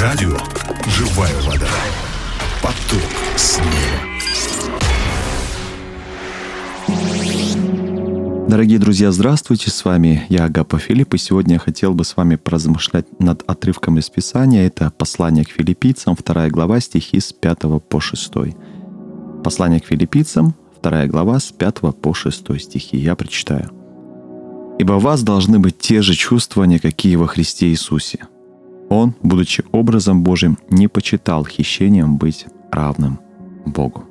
Радио «Живая вода». Поток снега. Дорогие друзья, здравствуйте, с вами я, Агапа Филипп, и сегодня я хотел бы с вами поразмышлять над отрывком из Писания. Это послание к филиппийцам, 2 глава, стихи с 5 по 6. Послание к филиппийцам, 2 глава, с 5 по 6 стихи. Я прочитаю. «Ибо у вас должны быть те же чувствования, какие во Христе Иисусе. Он, будучи образом Божьим, не почитал хищением быть равным Богу».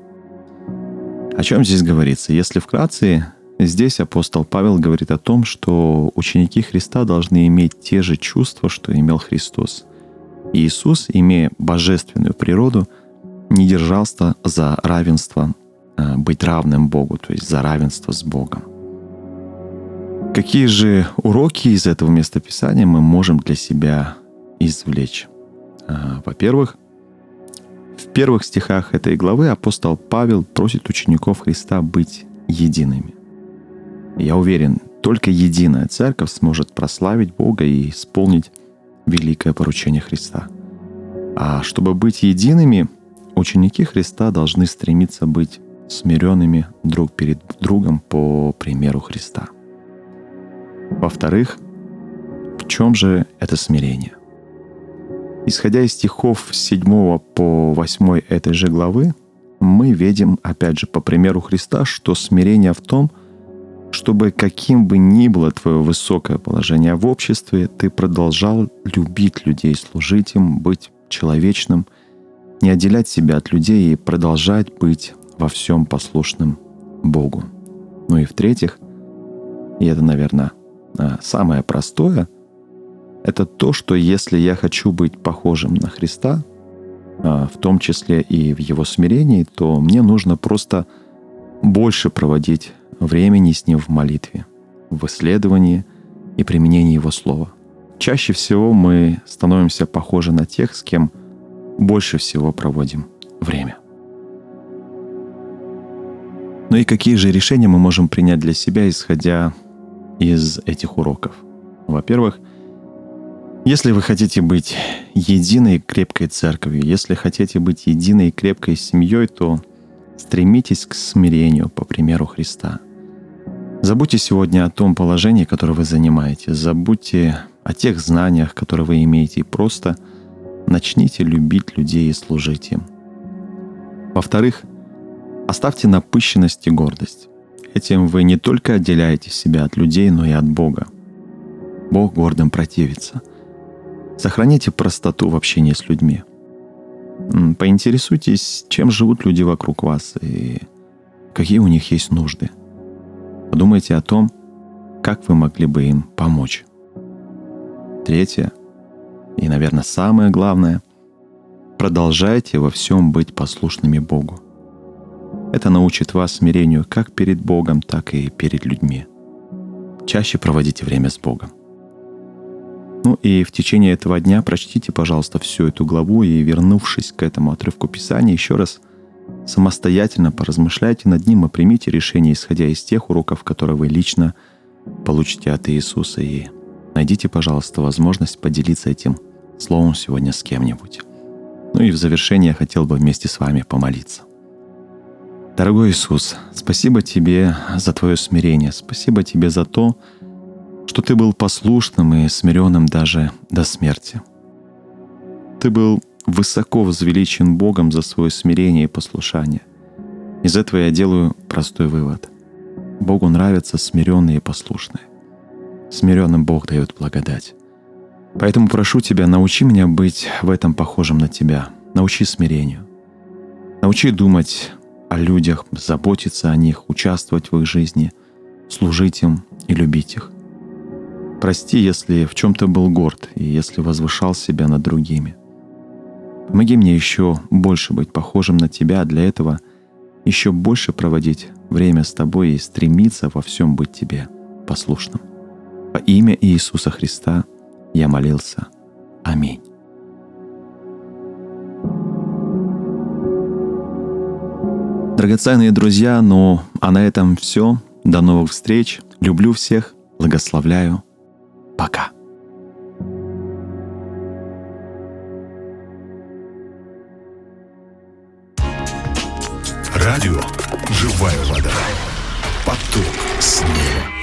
О чем здесь говорится? Если вкратце, здесь апостол Павел говорит о том, что ученики Христа должны иметь те же чувства, что имел Христос. Иисус, имея божественную природу, не держался за равенство, э, быть равным Богу, то есть за равенство с Богом. Какие же уроки из этого местописания мы можем для себя извлечь? А, во-первых, в первых стихах этой главы апостол Павел просит учеников Христа быть едиными. Я уверен, только единая церковь сможет прославить Бога и исполнить великое поручение Христа. А чтобы быть едиными, ученики Христа должны стремиться быть смиренными друг перед другом по примеру Христа – во-вторых, в чем же это смирение? Исходя из стихов с 7 по 8 этой же главы, мы видим, опять же, по примеру Христа, что смирение в том, чтобы каким бы ни было твое высокое положение в обществе, ты продолжал любить людей, служить им, быть человечным, не отделять себя от людей и продолжать быть во всем послушным Богу. Ну и в-третьих, и это, наверное, а, самое простое — это то, что если я хочу быть похожим на Христа, а, в том числе и в его смирении, то мне нужно просто больше проводить времени с ним в молитве, в исследовании и применении его слова. Чаще всего мы становимся похожи на тех, с кем больше всего проводим время. Ну и какие же решения мы можем принять для себя, исходя из этих уроков? Во-первых, если вы хотите быть единой крепкой церковью, если хотите быть единой крепкой семьей, то стремитесь к смирению по примеру Христа. Забудьте сегодня о том положении, которое вы занимаете. Забудьте о тех знаниях, которые вы имеете, и просто начните любить людей и служить им. Во-вторых, оставьте напыщенность и гордость. Этим вы не только отделяете себя от людей, но и от Бога. Бог гордым противится. Сохраните простоту в общении с людьми. Поинтересуйтесь, чем живут люди вокруг вас и какие у них есть нужды. Подумайте о том, как вы могли бы им помочь. Третье, и, наверное, самое главное, продолжайте во всем быть послушными Богу. Это научит вас смирению как перед Богом, так и перед людьми. Чаще проводите время с Богом. Ну и в течение этого дня прочтите, пожалуйста, всю эту главу и, вернувшись к этому отрывку Писания, еще раз самостоятельно поразмышляйте над ним и примите решение, исходя из тех уроков, которые вы лично получите от Иисуса. И найдите, пожалуйста, возможность поделиться этим словом сегодня с кем-нибудь. Ну и в завершение я хотел бы вместе с вами помолиться. Дорогой Иисус, спасибо Тебе за Твое смирение, спасибо Тебе за то, что Ты был послушным и смиренным даже до смерти. Ты был высоко возвеличен Богом за свое смирение и послушание. Из этого я делаю простой вывод. Богу нравятся смиренные и послушные. Смиренным Бог дает благодать. Поэтому прошу Тебя, научи меня быть в этом похожим на Тебя. Научи смирению. Научи думать о людях, заботиться о них, участвовать в их жизни, служить им и любить их. Прости, если в чем-то был горд и если возвышал себя над другими. Помоги мне еще больше быть похожим на Тебя, а для этого еще больше проводить время с Тобой и стремиться во всем быть Тебе послушным. Во имя Иисуса Христа я молился. Аминь. Драгоценные друзья, ну а на этом все. До новых встреч. Люблю всех. Благословляю. Пока. Радио «Живая вода». Поток снега.